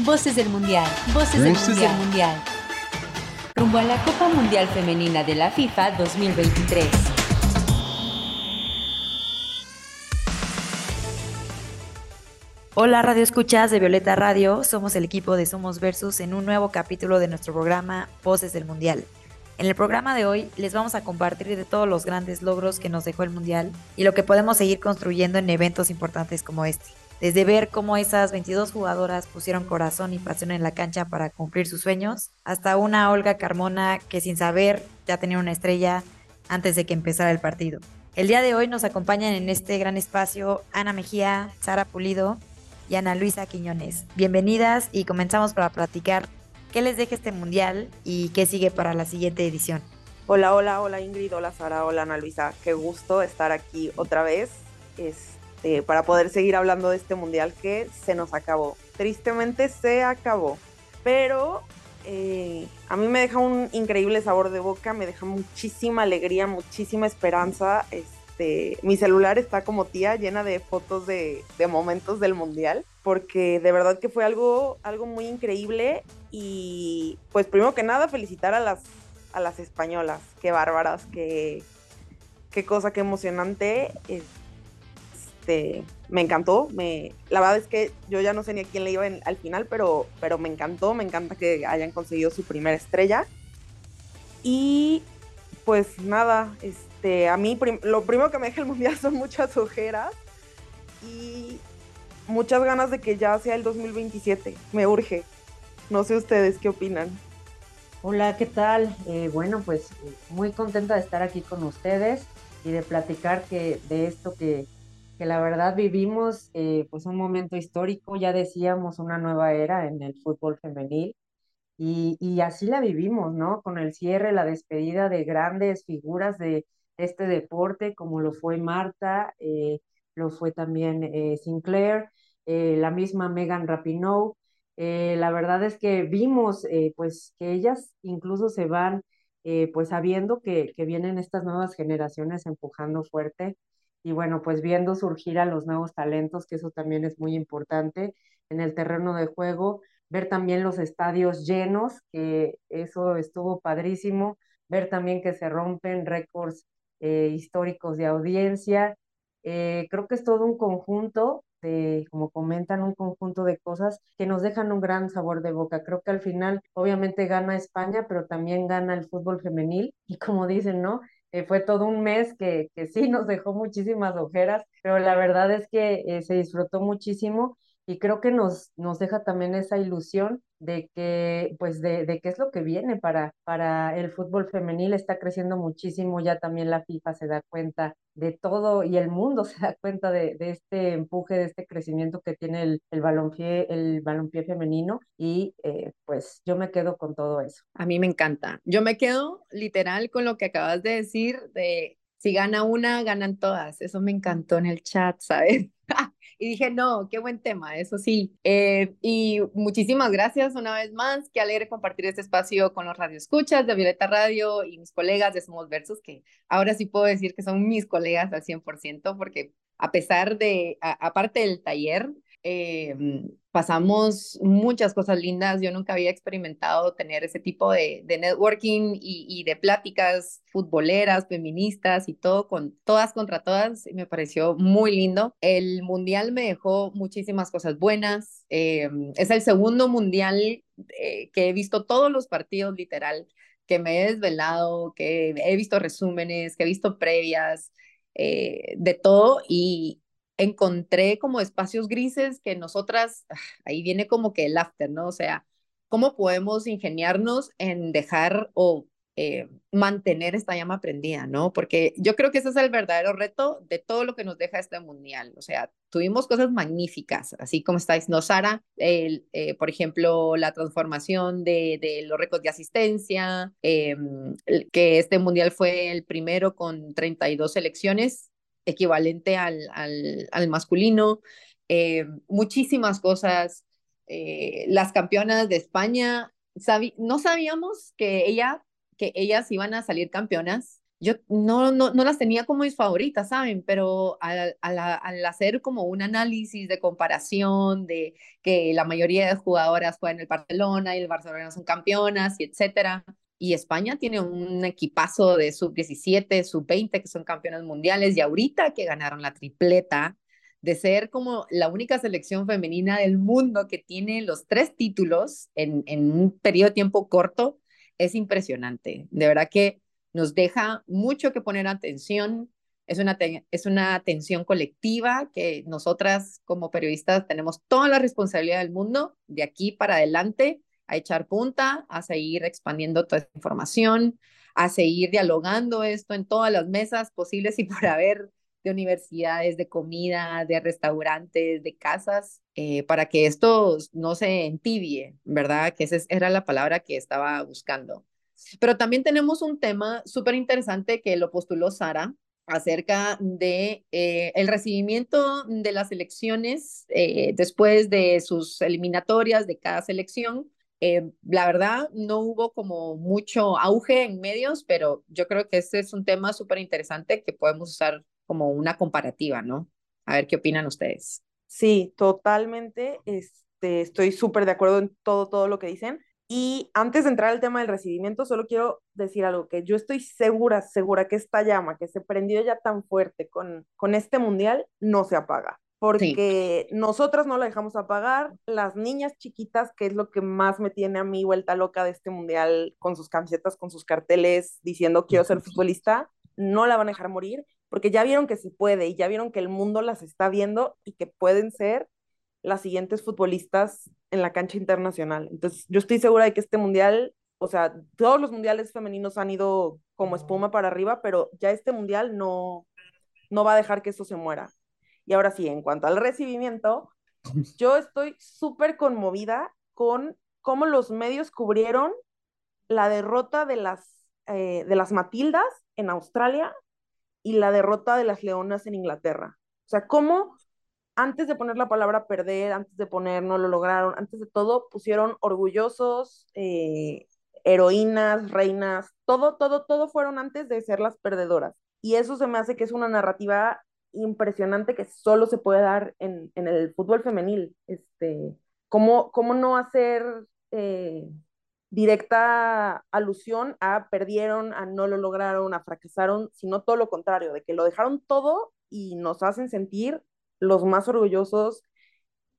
Voces del Mundial, Voces, del, mundial. del Mundial. Rumbo a la Copa Mundial Femenina de la FIFA 2023. Hola Radio Escuchas de Violeta Radio, somos el equipo de Somos Versus en un nuevo capítulo de nuestro programa Voces del Mundial. En el programa de hoy les vamos a compartir de todos los grandes logros que nos dejó el Mundial y lo que podemos seguir construyendo en eventos importantes como este. Desde ver cómo esas 22 jugadoras pusieron corazón y pasión en la cancha para cumplir sus sueños, hasta una Olga Carmona que sin saber ya tenía una estrella antes de que empezara el partido. El día de hoy nos acompañan en este gran espacio Ana Mejía, Sara Pulido y Ana Luisa Quiñones. Bienvenidas y comenzamos para platicar qué les deja este mundial y qué sigue para la siguiente edición. Hola, hola, hola Ingrid, hola Sara, hola Ana Luisa. Qué gusto estar aquí otra vez. Es este, para poder seguir hablando de este mundial que se nos acabó. Tristemente se acabó, pero eh, a mí me deja un increíble sabor de boca, me deja muchísima alegría, muchísima esperanza. Este, mi celular está como tía, llena de fotos de, momentos del mundial, porque de verdad que fue algo, algo muy increíble. Y pues primero que nada, felicitar a las, a las españolas, qué bárbaras, qué, qué cosa, qué emocionante. Me encantó. Me, la verdad es que yo ya no sé ni a quién le iba al final, pero, pero me encantó. Me encanta que hayan conseguido su primera estrella. Y pues nada, este, a mí lo primero que me deja el mundial son muchas ojeras y muchas ganas de que ya sea el 2027. Me urge. No sé ustedes qué opinan. Hola, ¿qué tal? Eh, bueno, pues muy contenta de estar aquí con ustedes y de platicar que, de esto que, que la verdad vivimos eh, pues un momento histórico, ya decíamos una nueva era en el fútbol femenil y, así la vivimos, ¿no? Con el cierre, la despedida de grandes figuras de este deporte como lo fue Marta, eh, lo fue también eh, Sinclair, la misma Megan Rapinoe. la verdad es que vimos pues que ellas incluso se van pues sabiendo que, que vienen estas nuevas generaciones empujando fuerte y bueno, pues viendo surgir a los nuevos talentos, que eso también es muy importante en el terreno de juego, ver también los estadios llenos, que eso estuvo padrísimo, ver también que se rompen récords eh, históricos de audiencia. Eh, creo que es todo un conjunto de, como comentan, un conjunto de cosas que nos dejan un gran sabor de boca. Creo que al final, obviamente, gana España, pero también gana el fútbol femenil. Y como dicen, ¿no? Eh, fue todo un mes que, que, sí nos dejó muchísimas ojeras, pero la verdad es que eh, se disfrutó muchísimo y creo que nos, nos deja también esa ilusión de que, pues, de, de qué es lo que viene para, para el fútbol femenil. Está creciendo muchísimo, ya también la FIFA se da cuenta de todo y el mundo se da cuenta de, de este empuje, de este crecimiento que tiene el, el balompié, el balompié femenino y eh, pues yo me quedo con todo eso. A mí me encanta. Yo me quedo literal con lo que acabas de decir de si gana una, ganan todas. Eso me encantó en el chat, ¿sabes? y dije, no, qué buen tema, eso sí. Eh, y muchísimas gracias una vez más. Qué alegre compartir este espacio con los radioescuchas de Violeta Radio y mis colegas de Somos Versos, que ahora sí puedo decir que son mis colegas al 100%, porque a pesar de, aparte del taller, eh, pasamos muchas cosas lindas. Yo nunca había experimentado tener ese tipo de, networking y, y, de pláticas futboleras, feministas y todo, con todas contra todas. Me pareció muy lindo. El mundial me dejó muchísimas cosas buenas. Eh, es el segundo mundial eh, que he visto todos los partidos, literal, que me he desvelado, que he visto resúmenes, que he visto previas. Eh, de todo y, encontré como espacios grises que nosotras, ah, ahí viene como que el after, ¿no? O sea, ¿cómo podemos ingeniarnos en dejar o eh, mantener esta llama prendida, ¿no? Porque yo creo que ese es el verdadero reto de todo lo que nos deja este mundial. O sea, tuvimos cosas magníficas, así como estáis, ¿no, Sara? El, eh, por ejemplo, la transformación de, de los récords de asistencia, em, que este mundial fue el primero con 32 selecciones equivalente al, al, masculino, eh, muchísimas cosas. Eh, las campeonas de España, no sabíamos que, ella, que ellas iban a salir campeonas. yo no, no, no las tenía como mis favoritas, ¿saben? Pero al, al, hacer como un análisis de comparación de que la mayoría de jugadoras juegan en el Barcelona y el Barcelona son campeonas y etcétera, y España tiene un equipazo de sub-17, sub-20 que son campeonas mundiales y ahorita que ganaron la tripleta, de ser como la única selección femenina del mundo que tiene los tres títulos en, en un periodo de tiempo corto, es impresionante. De verdad que nos deja mucho que poner atención. Es una, es una atención colectiva que nosotras como periodistas tenemos toda la responsabilidad del mundo de aquí para adelante a echar punta, a seguir expandiendo toda esta información, a seguir dialogando esto en todas las mesas posibles y por haber de universidades, de comida, de restaurantes, de casas, eh, para que esto no se entibie, ¿verdad? Que esa era la palabra que estaba buscando. Pero también tenemos un tema súper interesante que lo postuló Sara acerca de eh, el recibimiento de las elecciones eh, después de sus eliminatorias de cada selección. Eh, la verdad, no hubo como mucho auge en medios, pero yo creo que ese es un tema súper interesante que podemos usar como una comparativa, ¿no? A ver qué opinan ustedes. Sí, totalmente. Este, estoy súper de acuerdo en todo, todo lo que dicen. Y antes de entrar al tema del recibimiento, solo quiero decir algo, que yo estoy segura, segura que esta llama que se prendió ya tan fuerte con, con este mundial no se apaga, porque nosotras no la dejamos apagar, las niñas chiquitas, que es lo que más me tiene a mí vuelta loca de este mundial, con sus camisetas, con sus carteles, diciendo quiero ser futbolista, no la van a dejar morir, porque ya vieron que se puede y ya vieron que el mundo las está viendo y que pueden ser las siguientes futbolistas en la cancha internacional. Entonces, yo estoy segura de que este mundial, o sea, todos los mundiales femeninos han ido como espuma para arriba, pero ya este mundial no, no va a dejar que eso se muera. Y ahora sí, en cuanto al recibimiento, yo estoy súper conmovida con cómo los medios cubrieron la derrota de las, eh, de las Matildas en Australia y la derrota de las Leonas en Inglaterra. O sea, cómo antes de poner la palabra perder, antes de poner no lo lograron, antes de todo pusieron orgullosos, eh, heroínas, reinas, todo, todo, todo fueron antes de ser las perdedoras. Y eso se me hace que es una narrativa impresionante que solo se puede dar en, el fútbol femenil. Este, ¿cómo, cómo no hacer eh, directa alusión a perdieron, a no lo lograron, a fracasaron, sino todo lo contrario, de que lo dejaron todo y nos hacen sentir los más orgullosos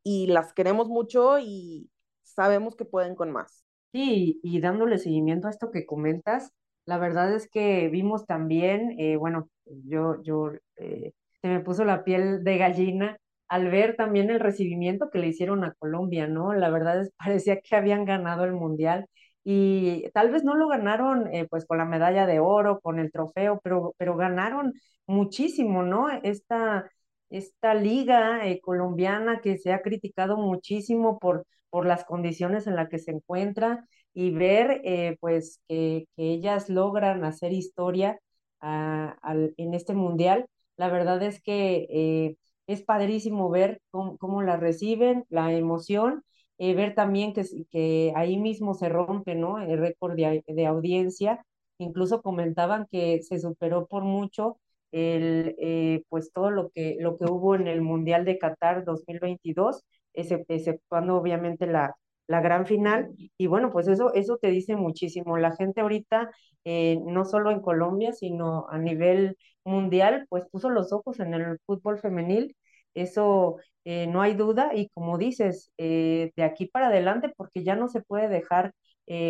y las queremos mucho y sabemos que pueden con más. Sí, y dándole seguimiento a esto que comentas, la verdad es que vimos también, eh, bueno, yo, yo, eh, se me puso la piel de gallina al ver también el recibimiento que le hicieron a Colombia, ¿no? La verdad es, parecía que habían ganado el Mundial y tal vez no lo ganaron eh, pues con la medalla de oro, con el trofeo, pero, pero ganaron muchísimo, ¿no? Esta, esta liga eh, colombiana que se ha criticado muchísimo por, por las condiciones en las que se encuentra y ver eh, pues que, ellas logran hacer historia ah, en este mundial. La verdad es que eh, es padrísimo ver cómo, la reciben, la emoción, ver también que, que ahí mismo se rompe ¿no? el récord de, de audiencia. Incluso comentaban que se superó por mucho el, eh, pues todo lo que, lo que hubo en el Mundial de Qatar 2022, exceptuando obviamente la, la gran final. Y bueno, pues eso, eso te dice muchísimo. La gente ahorita, eh, no solo en Colombia, sino a nivel mundial, pues puso los ojos en el fútbol femenil. Eso eh, no hay duda. Y como dices, de aquí para adelante, porque ya no se puede dejar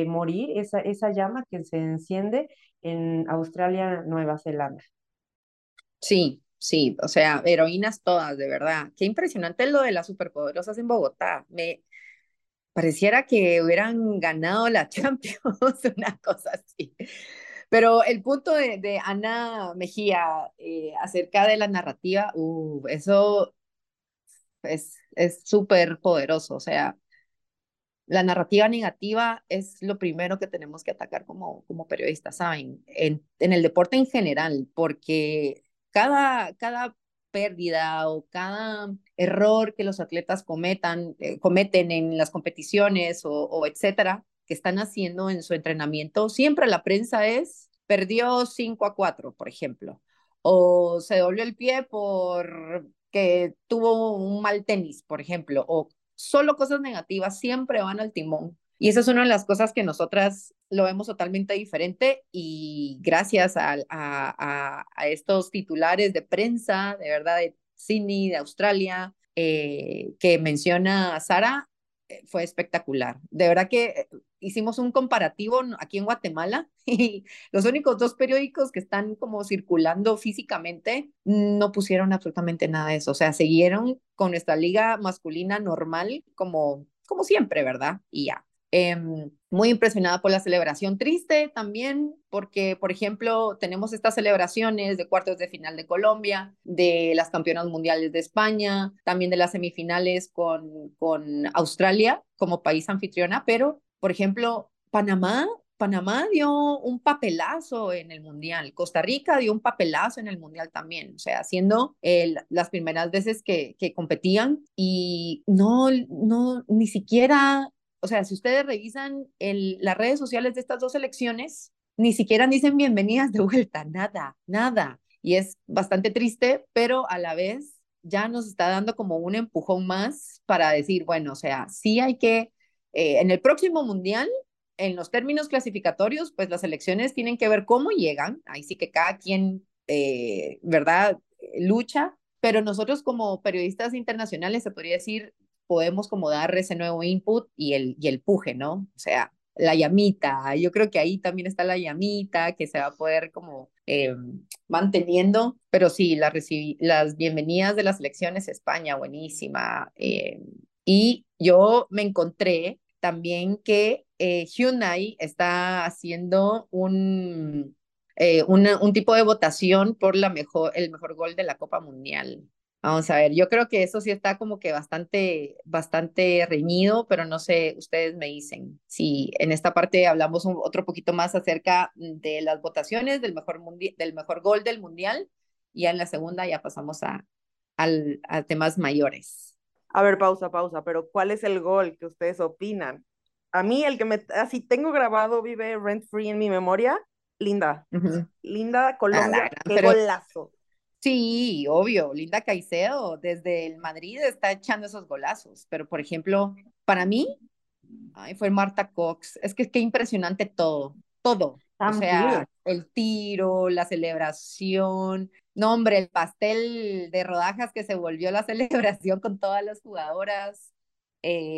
morir esa, esa llama que se enciende en Australia, Nueva Zelanda. Sí, sí, o sea, heroínas todas, de verdad. Qué impresionante lo de las superpoderosas en Bogotá. Me pareciera que hubieran ganado la Champions, una cosa así. Pero el punto de, Ana Mejía eh, acerca de la narrativa, uh, eso es súper poderoso. O sea, la narrativa negativa es lo primero que tenemos que atacar como, como periodistas, ¿saben? En, en el deporte en general, porque cada, cada pérdida o cada error que los atletas cometan, eh, cometen en las competiciones o, etcétera, que están haciendo en su entrenamiento, siempre la prensa es perdió 5 a 4, por ejemplo, o se dobló el pie por que tuvo un mal tenis, por ejemplo, o solo cosas negativas siempre van al timón. Y esa es una de las cosas que nosotras lo vemos totalmente diferente y gracias a, estos titulares de prensa, de verdad, de Sydney, de Australia, eh, que menciona Sara, eh, fue espectacular. De verdad que hicimos un comparativo aquí en Guatemala y los únicos dos periódicos que están como circulando físicamente no pusieron absolutamente nada de eso. O sea, siguieron con nuestra liga masculina normal como, como siempre, ¿verdad? Y ya. Em, muy impresionada por la celebración, triste también porque, por ejemplo, tenemos estas celebraciones de cuartos de final de Colombia, de las campeonas mundiales de España, también de las semifinales con, con Australia como país anfitriona, pero, por ejemplo, Panamá Panamá dio un papelazo en el Mundial, Costa Rica dio un papelazo en el Mundial también, o sea, haciendo las primeras veces que, que competían y no, no, ni siquiera o sea, si ustedes revisan el, las redes sociales de estas dos elecciones, ni siquiera dicen bienvenidas de vuelta, nada, nada. Y es bastante triste, pero a la vez ya nos está dando como un empujón más para decir, bueno, o sea, sí hay que, eh, en el próximo mundial, en los términos clasificatorios, pues las elecciones tienen que ver cómo llegan, ahí sí que cada quien, eh, ¿verdad?, lucha, pero nosotros como periodistas internacionales, se podría decir, podemos como dar ese nuevo input y el, y el puje, ¿no? O sea, la llamita, yo creo que ahí también está la llamita que se va a poder como eh, manteniendo, pero sí, la las bienvenidas de las elecciones España, buenísima. Eh, y yo me encontré también que eh, Hyundai está haciendo un, un tipo de votación por la mejor, el mejor gol de la Copa Mundial. Vamos a ver, yo creo que eso sí está como que bastante, bastante reñido, pero no sé, ustedes me dicen si en esta parte hablamos otro poquito más acerca de las votaciones del mejor, del mejor gol del mundial y en la segunda ya pasamos a, al, a temas mayores. A ver, pausa, pausa, pero ¿cuál es el gol que ustedes opinan? A mí el que me, así tengo grabado, vive rent free en mi memoria, Linda. Linda Colombia, qué golazo. Sí, obvio, Linda Caicedo desde el Madrid está echando esos golazos, pero por ejemplo, para mí, ay, fue Marta Cox, es que qué impresionante todo, todo, o sea, el tiro, la celebración, no hombre, el pastel de rodajas que se volvió la celebración con todas las jugadoras.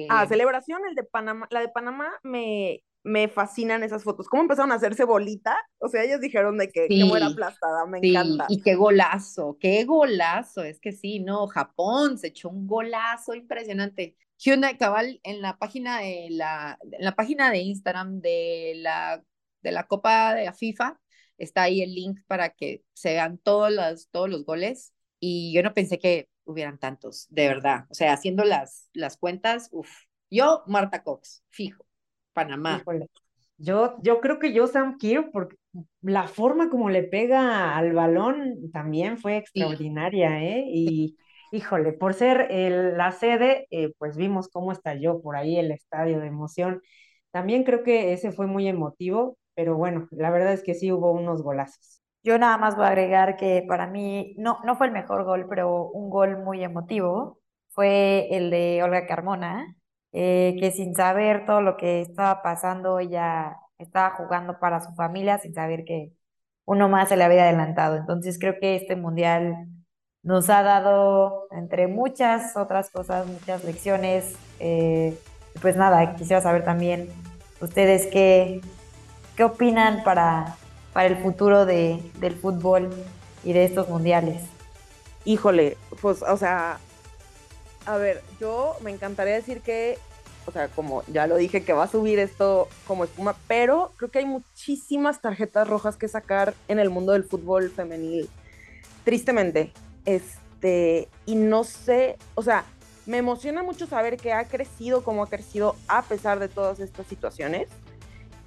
ah, eh, celebración, el de Panamá, la de Panamá me, me fascinan esas fotos. ¿Cómo empezaron a hacerse bolita? O sea, ellos dijeron de que, sí, era aplastada, me encanta. Y qué golazo, qué golazo. Es que sí, no, Japón se echó un golazo impresionante. Hyundai Cabal en la página de la, en la página de Instagram de la, de la Copa de la FIFA está ahí el link para que se vean todos los, todos los goles. Y yo no pensé que hubieran tantos, de verdad. O sea, haciendo las, las cuentas, uff. Yo, Marta Cox, fijo. Panamá. Yo, yo creo que yo Sam Kirk, porque la forma como le pega al balón también fue extraordinaria, ¿eh? Y híjole, por ser el, la sede, eh, pues vimos cómo estalló por ahí el estadio de emoción. También creo que ese fue muy emotivo, pero bueno, la verdad es que sí hubo unos golazos. Yo nada más voy a agregar que para mí no, no fue el mejor gol, pero un gol muy emotivo fue el de Olga Carmona, eh, que sin saber todo lo que estaba pasando, ella estaba jugando para su familia sin saber que uno más se le había adelantado. Entonces creo que este mundial nos ha dado, entre muchas otras cosas, muchas lecciones. Eh, pues nada, quisiera saber también ustedes qué, qué opinan para, para el futuro de, del fútbol y de estos mundiales. Híjole, pues, o sea, a ver, yo me encantaría decir que, o sea, como ya lo dije, que va a subir esto como espuma, pero creo que hay muchísimas tarjetas rojas que sacar en el mundo del fútbol femenil. Tristemente. Este, y no sé, o sea, me emociona mucho saber que ha crecido como ha crecido a pesar de todas estas situaciones.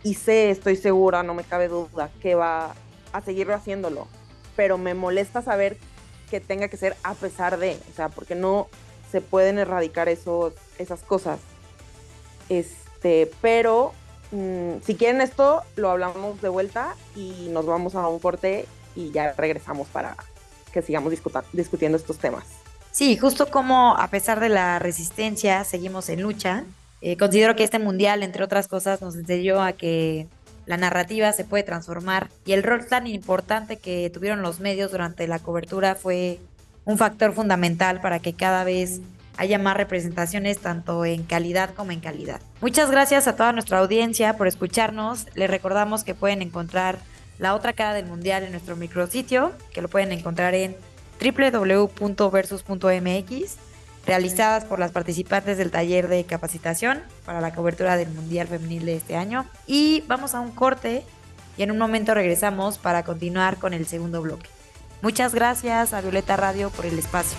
Y sé, estoy segura, no me cabe duda, que va a seguirlo haciéndolo. Pero me molesta saber que tenga que ser a pesar de, o sea, porque no, se pueden erradicar esos, esas cosas. Este, pero Mm, si quieren esto, lo hablamos de vuelta y nos vamos a un corte y ya regresamos para que sigamos discutiendo estos temas. Sí, justo como a pesar de la resistencia, seguimos en lucha. Eh, considero que este mundial, entre otras cosas, nos enseñó a que la narrativa se puede transformar y el rol tan importante que tuvieron los medios durante la cobertura fue un factor fundamental para que cada vez haya más representaciones tanto en calidad como en calidad. Muchas gracias a toda nuestra audiencia por escucharnos. Les recordamos que pueden encontrar la otra cara del mundial en nuestro micrositio, que lo pueden encontrar en www.versus.mx, realizadas por las participantes del taller de capacitación para la cobertura del Mundial Femenil de este año. Y vamos a un corte y en un momento regresamos para continuar con el segundo bloque. Muchas gracias a Violeta Radio por el espacio.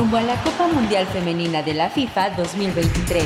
Rumbo a la Copa Mundial Femenina de la FIFA 2023.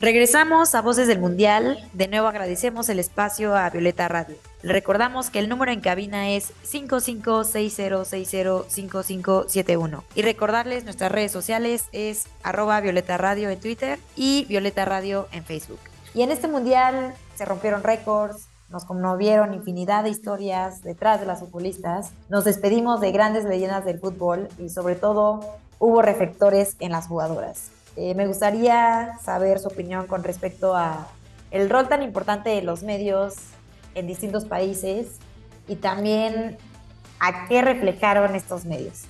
Regresamos a Voces del Mundial. De nuevo agradecemos el espacio a Violeta Radio. Recordamos que el número en cabina es 5560605571. Y recordarles nuestras redes sociales es arroba Violeta Radio en Twitter y Violeta Radio en Facebook. Y en este Mundial se rompieron récords, nos conmovieron infinidad de historias detrás de las futbolistas. Nos despedimos de grandes leyendas del fútbol y sobre todo hubo reflectores en las jugadoras. Eh, me gustaría saber su opinión con respecto a el rol tan importante de los medios en distintos países y también a qué reflejaron estos medios.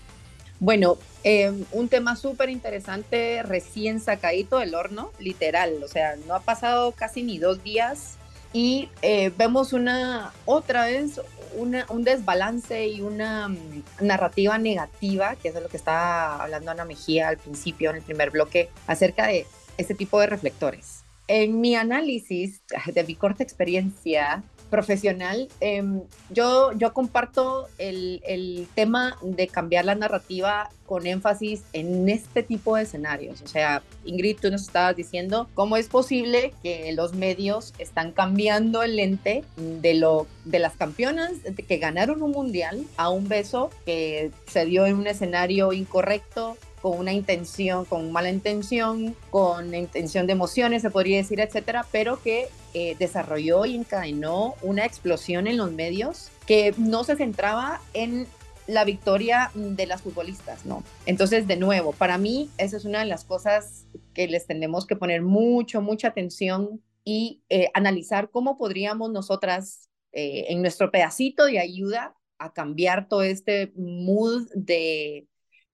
Bueno, em, un tema súper interesante, recién sacadito del horno, literal, o sea, no ha pasado casi ni dos días y eh, vemos una otra vez un desbalance y una mm, narrativa negativa, que es de lo que estaba hablando Ana Mejía al principio en el primer bloque, acerca de este tipo de reflectores. En mi análisis de mi corta experiencia profesional, em, yo, yo comparto el, el, tema de cambiar la narrativa con énfasis en este tipo de escenarios. O sea, Ingrid, tú nos estabas diciendo cómo es posible que los medios están cambiando el lente de, lo, de las campeonas que ganaron un mundial a un beso que se dio en un escenario incorrecto, con una intención, con mala intención, con intención de emociones, se podría decir, etcétera, pero que eh, desarrolló y encadenó una explosión en los medios que no se centraba en la victoria de las futbolistas, ¿no? Entonces, de nuevo, para mí, esa es una de las cosas que les tenemos que poner mucho, mucha atención y eh, analizar cómo podríamos nosotras, eh, en nuestro pedacito de ayuda, a cambiar todo este mood de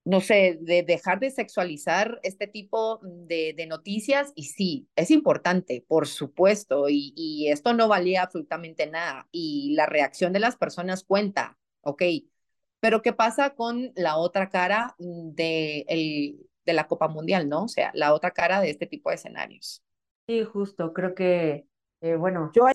no sé, de dejar de sexualizar este tipo de, noticias. Y sí, es importante, por supuesto, y, esto no valía absolutamente nada. Y la reacción de las personas cuenta, ¿ok? Pero ¿qué pasa con la otra cara de, el, de la Copa Mundial, ¿no? O sea, la otra cara de este tipo de escenarios. Sí, justo, creo que, eh, bueno, yo,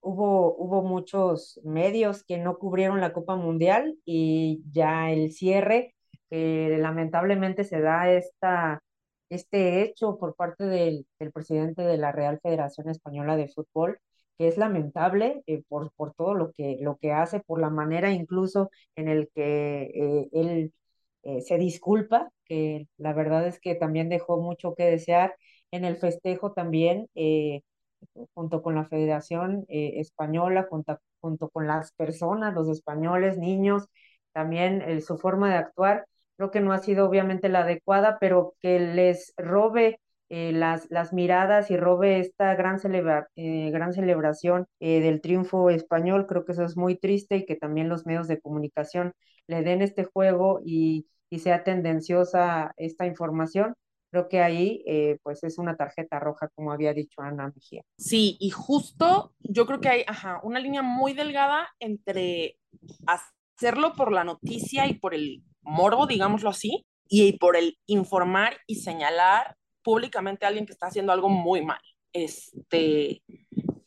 hubo, hubo muchos medios que no cubrieron la Copa Mundial y ya el cierre lamentablemente se da esta, este hecho por parte del, del, presidente de la Real Federación Española de Fútbol, que es lamentable eh, por, por todo lo que, lo que hace, por la manera incluso en el que eh, él eh, se disculpa, que la verdad es que también dejó mucho que desear. En el festejo también, junto con la Federación Española, junto, junto con las personas, los españoles, niños, también su forma de actuar creo que no ha sido obviamente la adecuada, pero que les robe eh, las, las miradas y robe esta gran, eh, gran celebración eh, del triunfo español, creo que eso es muy triste y que también los medios de comunicación le den este juego y, y sea tendenciosa esta información. Creo que ahí pues es una tarjeta roja, como había dicho Ana Mejía. Sí, y justo yo creo que hay ajá, una línea muy delgada entre hacerlo por la noticia y por el morbo, digámoslo así, y por el informar y señalar públicamente a alguien que está haciendo algo muy mal. Este,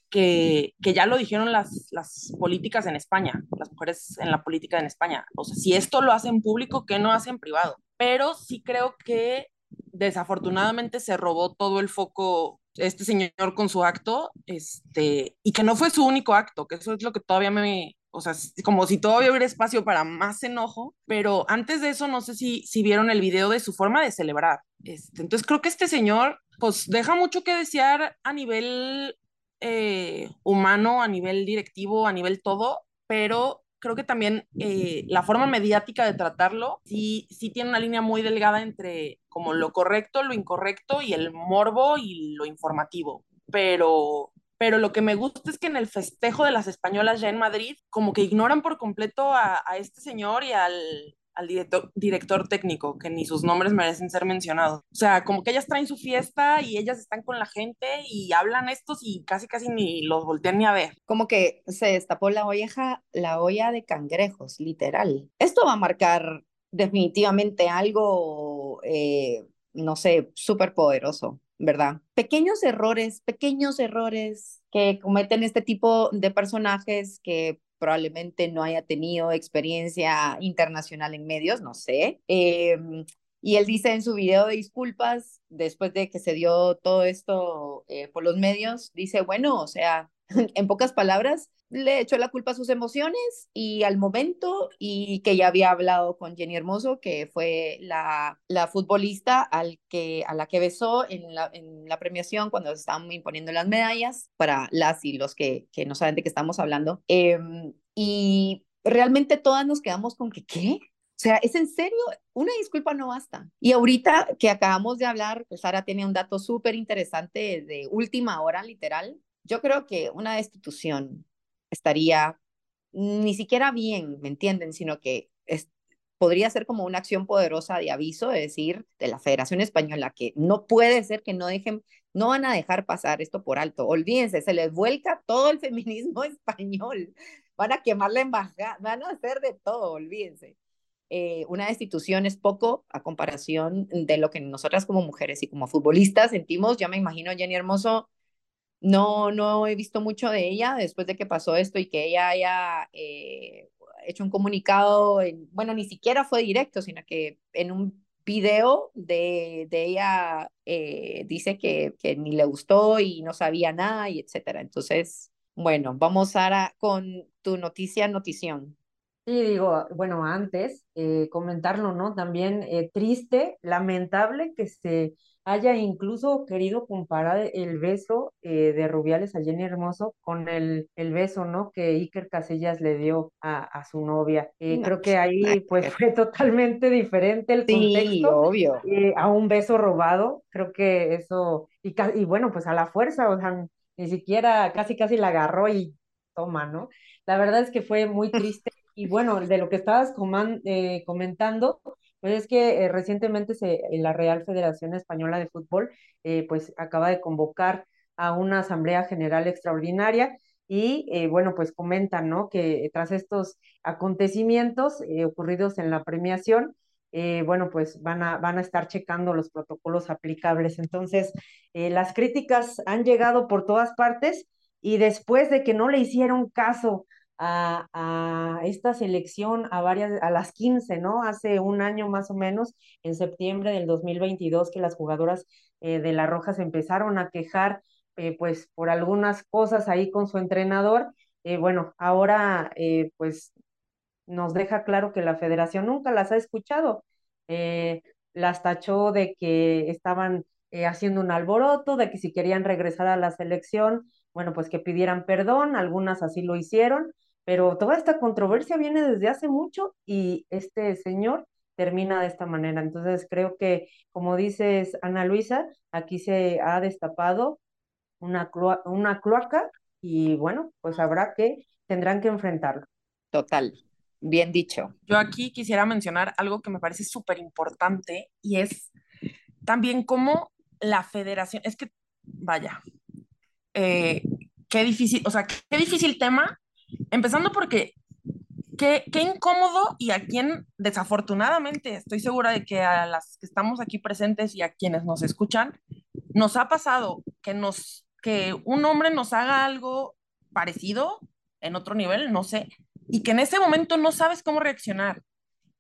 que, que, ya lo dijeron las, las políticas en España, las mujeres en la política en España. O sea, si esto lo hacen público, ¿qué no hacen privado? Pero sí creo que desafortunadamente se robó todo el foco este señor con su acto, este, y que no fue su único acto, que eso es lo que todavía me, o sea, como si todavía hubiera espacio para más enojo, pero antes de eso no sé si, si vieron el video de su forma de celebrar. Este, entonces creo que este señor, pues deja mucho que desear a nivel eh, humano, a nivel directivo, a nivel todo, pero creo que también eh, la forma mediática de tratarlo sí, sí tiene una línea muy delgada entre como lo correcto, lo incorrecto y el morbo y lo informativo. Pero, pero lo que me gusta es que en el festejo de las españolas ya en Madrid, como que ignoran por completo a, este señor y al, al director, director técnico, que ni sus nombres merecen ser mencionados. O sea, como que ellas traen su fiesta y ellas están con la gente y hablan estos y casi casi ni los voltean ni a ver. Como que se destapó la olla, la olla de cangrejos, literal. Esto va a marcar definitivamente algo, eh, no sé, súper poderoso. ¿Verdad? Pequeños errores, pequeños errores que cometen este tipo de personajes que probablemente no haya tenido experiencia internacional en medios, no sé. Em, y él dice en su video de disculpas, después de que se dio todo esto eh, por los medios, dice, bueno, o sea, en pocas palabras, le echó la culpa a sus emociones y al momento y que ya había hablado con Jenny Hermoso, que fue la, la futbolista al que, a la que besó en la, en la premiación cuando se estaban imponiendo las medallas para las y los que, que no saben de qué estamos hablando. Em, y realmente todas nos quedamos con que, ¿qué? O sea, ¿es en serio? Una disculpa no basta. Y ahorita que acabamos de hablar, pues Sara tiene un dato súper interesante de última hora, literal. Yo creo que una destitución estaría ni siquiera bien, ¿me entienden? Sino que es, podría ser como una acción poderosa de aviso, de decir, de la Federación Española, que no puede ser que no dejen, no van a dejar pasar esto por alto. Olvídense, se les vuelca todo el feminismo español. Van a quemar la embajada, van a hacer de todo, olvídense. Eh, una destitución es poco a comparación de lo que nosotras como mujeres y como futbolistas sentimos. Ya me imagino Jenny Hermoso no, no he visto mucho de ella después de que pasó esto y que ella haya eh, hecho un comunicado, en, bueno, ni siquiera fue directo, sino que en un video de, ella eh, dice que, que, ni le gustó y no sabía nada y etcétera. Entonces, bueno, vamos ahora con tu noticia, notición. Sí, digo, bueno, antes eh, comentarlo, ¿no? También triste, lamentable que se haya incluso querido comparar el beso eh, de Rubiales a Jenny Hermoso con el, el beso, ¿no? Que Iker Casillas le dio a, a su novia. Eh, creo que ahí pues fue totalmente diferente el contexto. obvio. Eh, a un beso robado, creo que eso, y, y bueno, pues a la fuerza, o sea, ni siquiera casi casi la agarró y toma, ¿no? La verdad es que fue muy triste. Y bueno, de lo que estabas comentando, pues es que eh, recientemente se, la Real Federación Española de Fútbol eh, pues acaba de convocar a una asamblea general extraordinaria y eh, bueno, pues comentan, ¿no? Que tras estos acontecimientos ocurridos en la premiación, bueno, pues van a, van a estar checando los protocolos aplicables. Entonces, las críticas han llegado por todas partes y después de que no le hicieron caso a, esta selección, a varias, a las 15, ¿no? Hace un año más o menos, en septiembre del 2022, que las jugadoras eh, de La Roja se empezaron a quejar, eh, pues, por algunas cosas ahí con su entrenador. Eh, bueno, ahora, pues, nos deja claro que la federación nunca las ha escuchado. las tachó de que estaban haciendo un alboroto, de que si querían regresar a la selección, bueno, pues que pidieran perdón, algunas así lo hicieron, pero toda esta controversia viene desde hace mucho y este señor termina de esta manera. Entonces creo que, como dices, Ana Luisa, aquí se ha destapado una, una cloaca y bueno, pues habrá que, tendrán que enfrentarlo. Total, bien dicho. Yo aquí quisiera mencionar algo que me parece súper importante y es también cómo la federación, es que, vaya, eh, qué difícil, o sea, qué difícil tema Empezando porque qué, qué incómodo y a quien desafortunadamente estoy segura de que a las que estamos aquí presentes y a quienes nos escuchan, nos ha pasado que, nos, que un hombre nos haga algo parecido en otro nivel, no sé, y que en ese momento no sabes cómo reaccionar.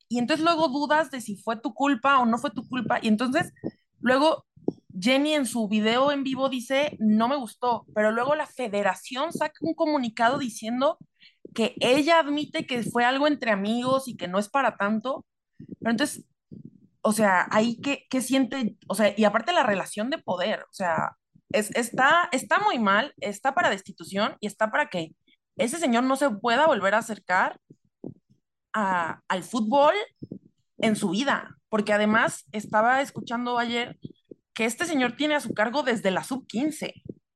Y entonces luego dudas de si fue tu culpa o no fue tu culpa. Y entonces luego Jenny en su video en vivo dice, no me gustó, pero luego la federación saca un comunicado diciendo que ella admite que fue algo entre amigos y que no es para tanto. Pero entonces, o sea, ahí que, que siente, o sea, y aparte la relación de poder, o sea, es, está, está muy mal, está para destitución y está para que ese señor no se pueda volver a acercar a, al fútbol en su vida, porque además estaba escuchando ayer que este señor tiene a su cargo desde la sub-15.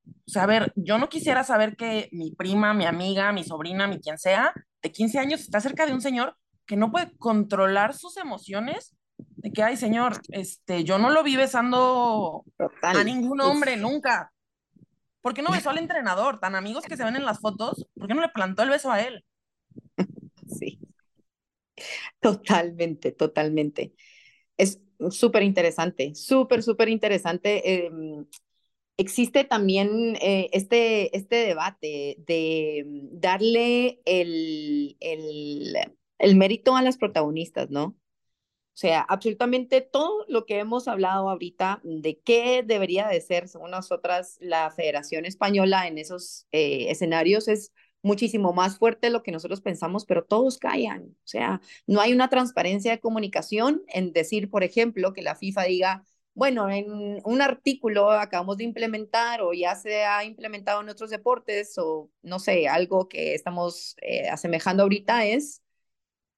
O sea, a ver, yo no quisiera saber que mi prima, mi amiga, mi sobrina, mi quien sea, de 15 años está cerca de un señor que no puede controlar sus emociones de que, ay, señor, este, yo no lo vi besando a ningún hombre nunca. ¿Por qué no besó al entrenador? Tan amigos que se ven en las fotos, ¿por qué no le plantó el beso a él? Sí. Totalmente, totalmente. Es súper interesante, súper, súper interesante. Em, existe también eh, este, este debate de darle el, el, el mérito a las protagonistas, ¿no? O sea, absolutamente todo lo que hemos hablado ahorita de qué debería de ser, según nosotras, la Federación Española en esos eh, escenarios es muchísimo más fuerte de lo que nosotros pensamos, pero todos callan. O sea, no hay una transparencia de comunicación en decir, por ejemplo, que la FIFA diga, bueno, en un artículo acabamos de implementar o ya se ha implementado en otros deportes o no sé, algo que estamos eh, asemejando ahorita es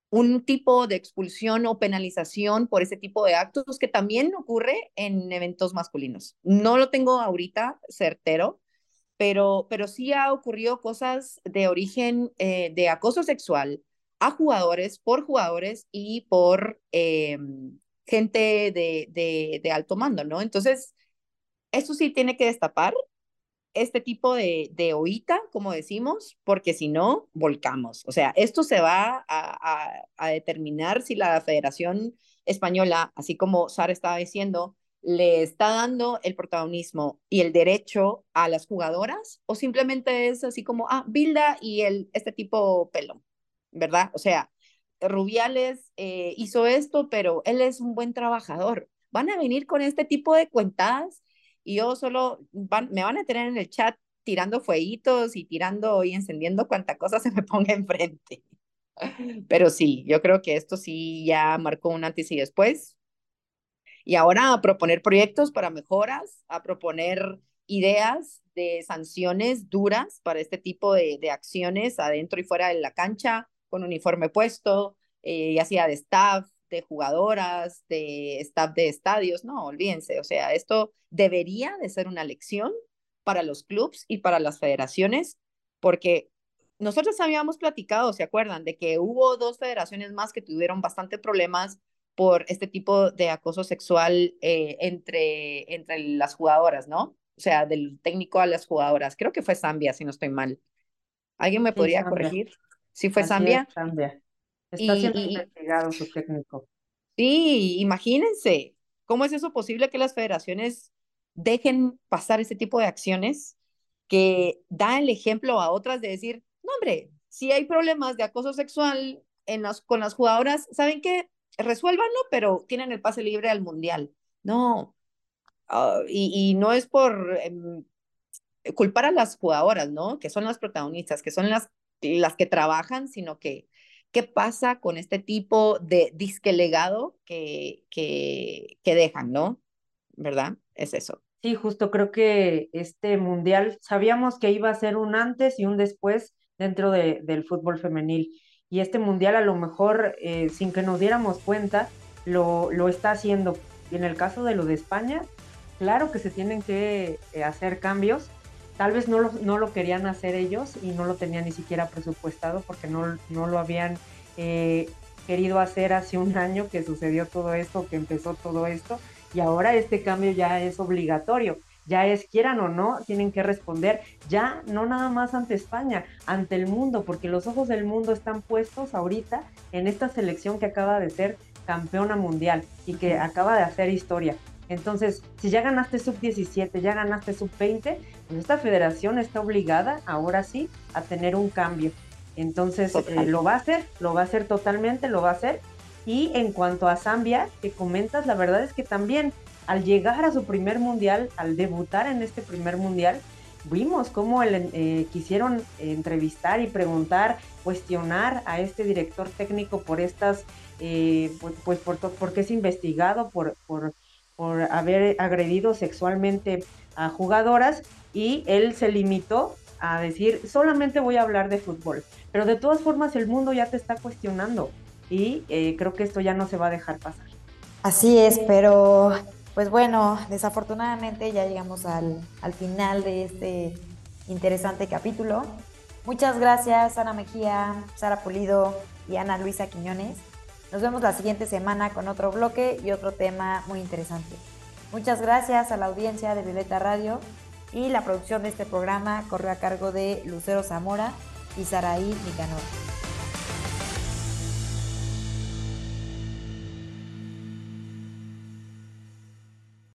un tipo de expulsión o penalización por ese tipo de actos que también ocurre en eventos masculinos. No lo tengo ahorita certero, pero, pero sí ha ocurrido cosas de origen eh, de acoso sexual a jugadores, por jugadores y por eh, gente de, alto mando, ¿no? Entonces, eso sí tiene que destapar este tipo de, de oíta, como decimos, porque si no, volcamos. O sea, esto se va a, a, determinar si la Federación Española, así como Sara estaba diciendo, le está dando el protagonismo y el derecho a las jugadoras o simplemente es así como, ah, Bilda y el, este tipo pelo, ¿verdad? O sea, Rubiales eh, hizo esto, pero él es un buen trabajador. Van a venir con este tipo de cuentadas y yo solo me van a tener en el chat tirando fueguitos y tirando y encendiendo cuanta cosa se me ponga enfrente. Pero sí, yo creo que esto sí ya marcó un antes y después. Y ahora a proponer proyectos para mejoras, a proponer ideas de sanciones duras para este tipo de, de acciones adentro y fuera de la cancha, con uniforme puesto, eh, ya sea de staff, de jugadoras, de staff de estadios, no, olvídense, o sea, esto debería de ser una lección para los clubes y para las federaciones, porque nosotros habíamos platicado, ¿se acuerdan? De que hubo dos federaciones más que tuvieron bastante problemas por este tipo de acoso sexual eh, entre, entre las jugadoras, ¿no? O sea, del técnico a las jugadoras. Creo que fue Zambia, si no estoy mal. ¿Alguien me podría corregir? ¿Sí fue Zambia? Zambia. Está siendo investigado su técnico. Sí, imagínense, ¿cómo es eso posible que las federaciones dejen pasar ese tipo de acciones que da el ejemplo a otras de decir, no hombre, si hay problemas de acoso sexual en las, con las jugadoras, ¿saben qué? Resuélvanlo, pero tienen el pase libre al mundial. No, ah, y, no es por em, culpar a las jugadoras, ¿no? Que son las protagonistas, que son las, las que trabajan, sino que qué pasa con este tipo de disque legado que, que, que dejan, ¿no? ¿Verdad? Es eso. Sí, justo creo que este mundial sabíamos que iba a ser un antes y un después dentro de, del fútbol femenil. Y este mundial a lo mejor, eh, sin que nos diéramos cuenta, lo, lo está haciendo. Y en el caso de lo de España, claro que se tienen que eh, hacer cambios, Tal vez no lo, no lo querían hacer ellos y no lo tenían ni siquiera presupuestado porque no, no lo habían eh, querido hacer hace un año que sucedió todo esto, que empezó todo esto, y ahora este cambio ya es obligatorio. Ya es, quieran o no, tienen que responder, ya no nada más ante España, ante el mundo, porque los ojos del mundo están puestos ahorita en esta selección que acaba de ser campeona mundial y que acaba de hacer historia. Entonces, si ya ganaste sub-17, ya ganaste sub-20, pues esta federación está obligada, ahora sí, a tener un cambio. Entonces, eh, lo va a hacer, lo va a hacer totalmente, lo va a hacer. Y en cuanto a Zambia, que comentas, la verdad es que también al llegar a su primer mundial, al debutar en este primer mundial, vimos cómo eh, quisieron entrevistar y preguntar, cuestionar a este director técnico por estas, eh, pues, pues por, porque es investigado por, por, por haber agredido sexualmente a jugadoras y él se limitó a decir, solamente voy a hablar de fútbol. Pero de todas formas el mundo ya te está cuestionando y eh, creo que esto ya no se va a dejar pasar. Así es, pero pues bueno, desafortunadamente ya llegamos al, al final de este interesante capítulo. Muchas gracias Ana Mejía, Sara Pulido y Ana Luisa Quiñones. Nos vemos la siguiente semana con otro bloque y otro tema muy interesante. Muchas gracias a la audiencia de Violeta Radio y la producción de este programa corrió a cargo de Lucero Zamora y Saraí Nicanor.